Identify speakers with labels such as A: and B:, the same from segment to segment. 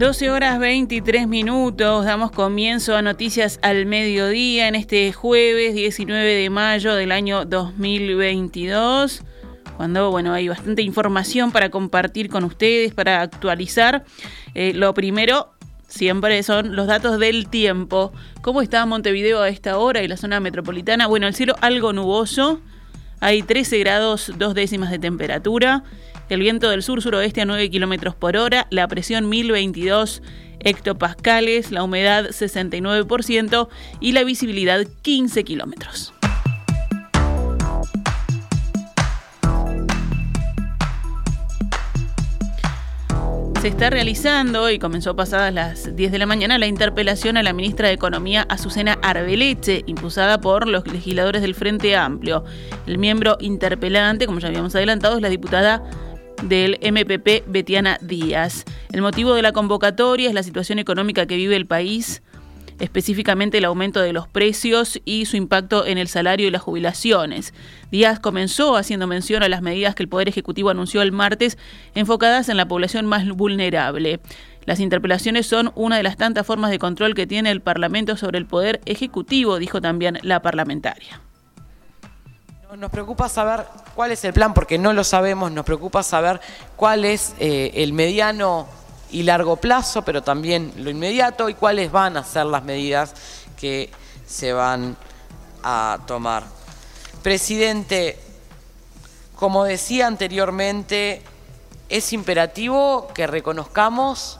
A: 12 horas 23 minutos, damos comienzo a Noticias al Mediodía en este jueves 19 de mayo del año 2022, cuando bueno, hay bastante información para compartir con ustedes, para actualizar. Eh, lo primero, siempre son los datos del tiempo. ¿Cómo está Montevideo a esta hora y la zona metropolitana? Bueno, el cielo algo nuboso, hay 13 grados, dos décimas de temperatura el viento del sur-suroeste a 9 kilómetros por hora, la presión 1022 hectopascales, la humedad 69% y la visibilidad 15 kilómetros. Se está realizando y comenzó pasadas las 10 de la mañana la interpelación a la ministra de Economía Azucena Arbeleche, impulsada por los legisladores del Frente Amplio. El miembro interpelante, como ya habíamos adelantado, es la diputada del MPP Betiana Díaz. El motivo de la convocatoria es la situación económica que vive el país, específicamente el aumento de los precios y su impacto en el salario y las jubilaciones. Díaz comenzó haciendo mención a las medidas que el Poder Ejecutivo anunció el martes enfocadas en la población más vulnerable. Las interpelaciones son una de las tantas formas de control que tiene el Parlamento sobre el Poder Ejecutivo, dijo también la parlamentaria.
B: Nos preocupa saber cuál es el plan, porque no lo sabemos, nos preocupa saber cuál es eh, el mediano y largo plazo, pero también lo inmediato y cuáles van a ser las medidas que se van a tomar. Presidente, como decía anteriormente, es imperativo que reconozcamos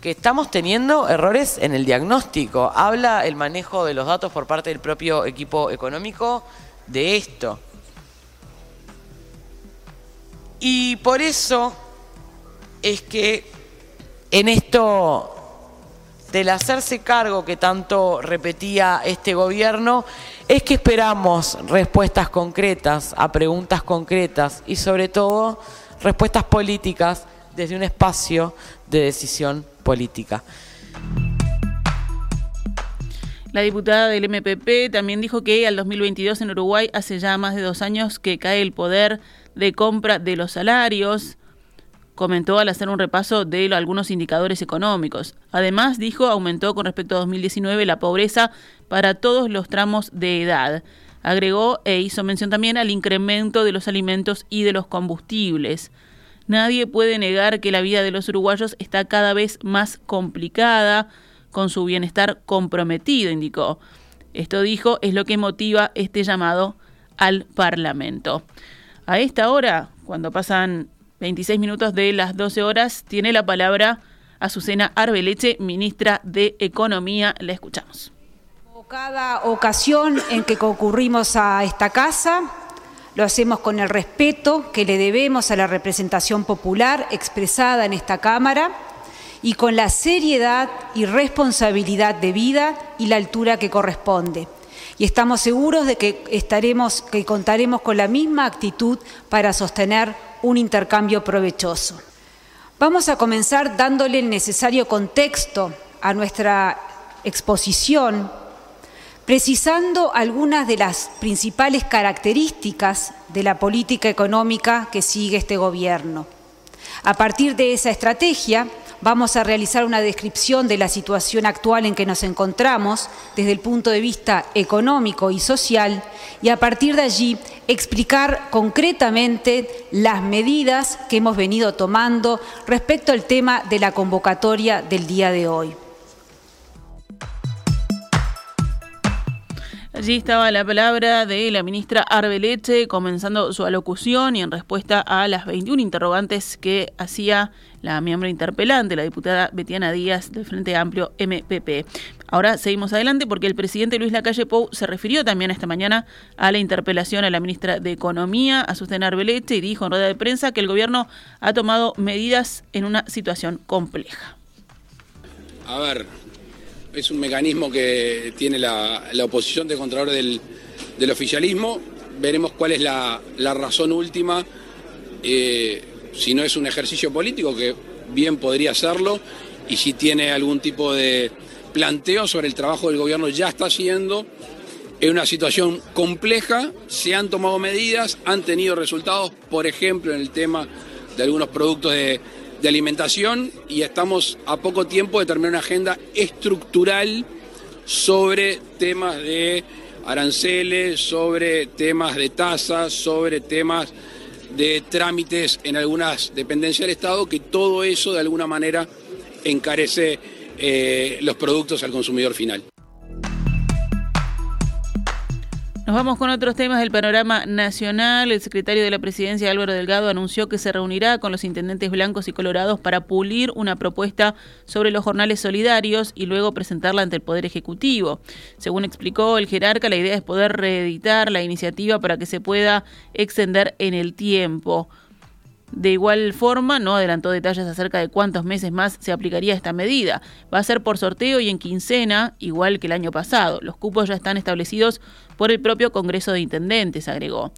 B: que estamos teniendo errores en el diagnóstico. Habla el manejo de los datos por parte del propio equipo económico de esto. Y por eso es que en esto del hacerse cargo que tanto repetía este gobierno, es que esperamos respuestas concretas a preguntas concretas y sobre todo respuestas políticas desde un espacio de decisión política.
A: La diputada del MPP también dijo que al 2022 en Uruguay hace ya más de dos años que cae el poder de compra de los salarios. Comentó al hacer un repaso de algunos indicadores económicos. Además, dijo, aumentó con respecto a 2019 la pobreza para todos los tramos de edad. Agregó e hizo mención también al incremento de los alimentos y de los combustibles. Nadie puede negar que la vida de los uruguayos está cada vez más complicada con su bienestar comprometido, indicó. Esto dijo es lo que motiva este llamado al Parlamento. A esta hora, cuando pasan 26 minutos de las 12 horas, tiene la palabra Azucena Arbeleche, ministra de Economía. La escuchamos.
C: Cada ocasión en que concurrimos a esta casa, lo hacemos con el respeto que le debemos a la representación popular expresada en esta Cámara y con la seriedad y responsabilidad de vida y la altura que corresponde. Y estamos seguros de que estaremos, que contaremos con la misma actitud para sostener un intercambio provechoso. Vamos a comenzar dándole el necesario contexto a nuestra exposición, precisando algunas de las principales características de la política económica que sigue este gobierno. A partir de esa estrategia, Vamos a realizar una descripción de la situación actual en que nos encontramos desde el punto de vista económico y social y a partir de allí explicar concretamente las medidas que hemos venido tomando respecto al tema de la convocatoria del día de hoy.
A: Allí estaba la palabra de la ministra Arbeleche comenzando su alocución y en respuesta a las 21 interrogantes que hacía la miembro interpelante, la diputada Betiana Díaz del Frente Amplio MPP. Ahora seguimos adelante porque el presidente Luis Lacalle Pou se refirió también esta mañana a la interpelación a la ministra de Economía, a Susana Arbeleche, y dijo en rueda de prensa que el gobierno ha tomado medidas en una situación compleja.
D: A ver, es un mecanismo que tiene la, oposición de Contralor del, oficialismo. Veremos cuál es la, razón última. Eh, si no es un ejercicio político, que bien podría serlo, y si tiene algún tipo de planteo sobre el trabajo del gobierno ya está haciendo. Es una situación compleja, se han tomado medidas, han tenido resultados, por ejemplo, en el tema de algunos productos de, de alimentación y estamos a poco tiempo de terminar una agenda estructural sobre temas de aranceles, sobre temas de tasas, sobre temas de trámites en algunas dependencias del Estado, que todo eso de alguna manera encarece eh, los productos al consumidor final.
A: Nos vamos con otros temas del panorama nacional. El secretario de la presidencia, Álvaro Delgado, anunció que se reunirá con los intendentes blancos y colorados para pulir una propuesta sobre los jornales solidarios y luego presentarla ante el Poder Ejecutivo. Según explicó el jerarca, la idea es poder reeditar la iniciativa para que se pueda extender en el tiempo. De igual forma, no adelantó detalles acerca de cuántos meses más se aplicaría esta medida. Va a ser por sorteo y en quincena, igual que el año pasado. Los cupos ya están establecidos por el propio Congreso de Intendentes, agregó.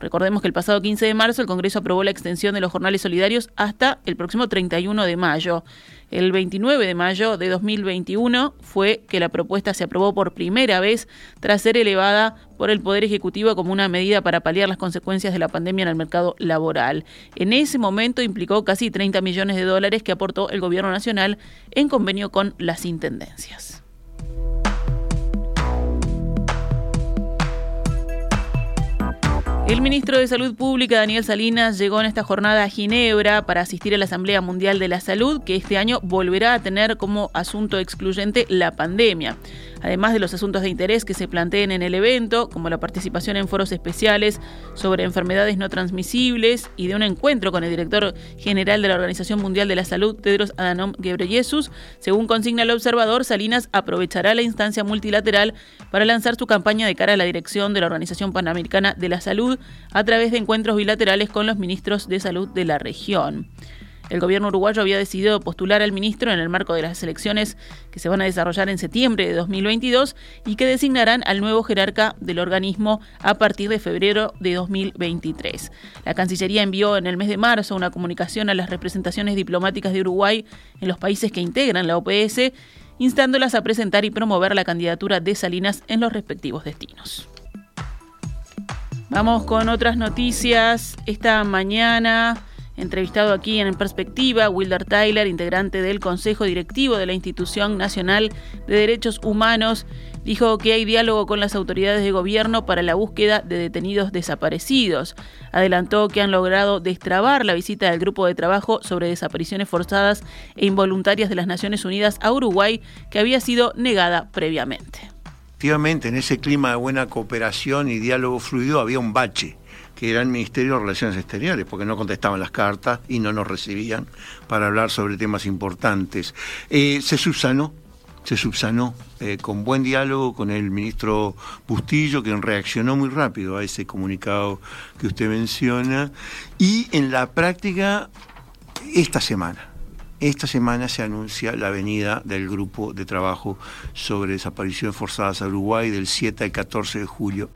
A: Recordemos que el pasado 15 de marzo el Congreso aprobó la extensión de los jornales solidarios hasta el próximo 31 de mayo. El 29 de mayo de 2021 fue que la propuesta se aprobó por primera vez tras ser elevada por el Poder Ejecutivo como una medida para paliar las consecuencias de la pandemia en el mercado laboral. En ese momento implicó casi 30 millones de dólares que aportó el Gobierno Nacional en convenio con las intendencias. El ministro de Salud Pública, Daniel Salinas, llegó en esta jornada a Ginebra para asistir a la Asamblea Mundial de la Salud, que este año volverá a tener como asunto excluyente la pandemia además de los asuntos de interés que se planteen en el evento, como la participación en foros especiales sobre enfermedades no transmisibles y de un encuentro con el director general de la Organización Mundial de la Salud, Tedros Adhanom Ghebreyesus, según consigna el observador, Salinas aprovechará la instancia multilateral para lanzar su campaña de cara a la dirección de la Organización Panamericana de la Salud a través de encuentros bilaterales con los ministros de salud de la región. El gobierno uruguayo había decidido postular al ministro en el marco de las elecciones que se van a desarrollar en septiembre de 2022 y que designarán al nuevo jerarca del organismo a partir de febrero de 2023. La Cancillería envió en el mes de marzo una comunicación a las representaciones diplomáticas de Uruguay en los países que integran la OPS, instándolas a presentar y promover la candidatura de Salinas en los respectivos destinos. Vamos con otras noticias. Esta mañana Entrevistado aquí en Perspectiva, Wilder Tyler, integrante del Consejo Directivo de la Institución Nacional de Derechos Humanos, dijo que hay diálogo con las autoridades de gobierno para la búsqueda de detenidos desaparecidos. Adelantó que han logrado destrabar la visita del grupo de trabajo sobre desapariciones forzadas e involuntarias de las Naciones Unidas a Uruguay, que había sido negada previamente.
E: Efectivamente, en ese clima de buena cooperación y diálogo fluido había un bache que era el Ministerio de Relaciones Exteriores, porque no contestaban las cartas y no nos recibían para hablar sobre temas importantes. Eh, se subsanó, se subsanó eh, con buen diálogo con el ministro Bustillo, quien reaccionó muy rápido a ese comunicado que usted menciona, y en la práctica, esta semana. Esta semana se anuncia la venida del grupo de trabajo sobre desapariciones forzadas a Uruguay del 7 al 14 de julio.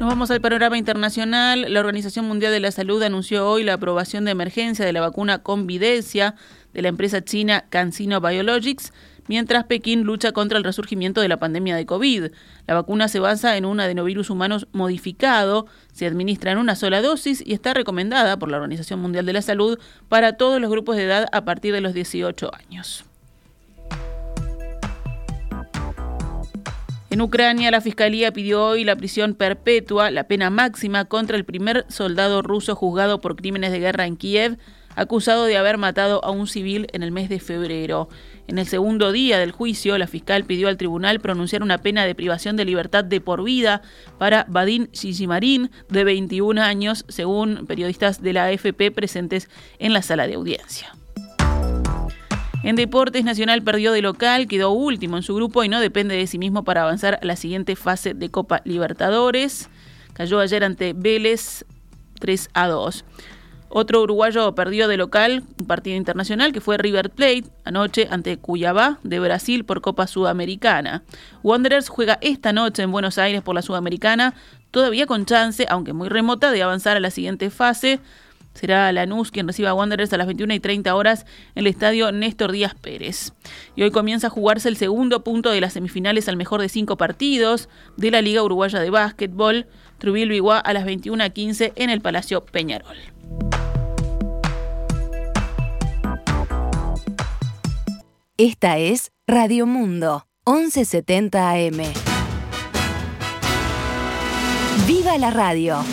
A: Nos vamos al panorama internacional. La Organización Mundial de la Salud anunció hoy la aprobación de emergencia de la vacuna Convidencia de la empresa china CanSino Biologics, mientras Pekín lucha contra el resurgimiento de la pandemia de COVID. La vacuna se basa en un adenovirus humano modificado, se administra en una sola dosis y está recomendada por la Organización Mundial de la Salud para todos los grupos de edad a partir de los 18 años. En Ucrania, la Fiscalía pidió hoy la prisión perpetua, la pena máxima, contra el primer soldado ruso juzgado por crímenes de guerra en Kiev, acusado de haber matado a un civil en el mes de febrero. En el segundo día del juicio, la fiscal pidió al tribunal pronunciar una pena de privación de libertad de por vida para Vadim Shishimarin, de 21 años, según periodistas de la AFP presentes en la sala de audiencia. En Deportes Nacional perdió de local, quedó último en su grupo y no depende de sí mismo para avanzar a la siguiente fase de Copa Libertadores. Cayó ayer ante Vélez 3 a 2. Otro uruguayo perdió de local un partido internacional que fue River Plate anoche ante Cuyabá de Brasil por Copa Sudamericana. Wanderers juega esta noche en Buenos Aires por la Sudamericana, todavía con chance, aunque muy remota, de avanzar a la siguiente fase. Será Lanús quien reciba a Wanderers a las 21 y 30 horas en el estadio Néstor Díaz Pérez. Y hoy comienza a jugarse el segundo punto de las semifinales al mejor de cinco partidos de la Liga Uruguaya de Básquetbol, Trubil Viguá a las 21.15 en el Palacio Peñarol.
F: Esta es Radio Mundo, 1170 AM. ¡Viva la radio!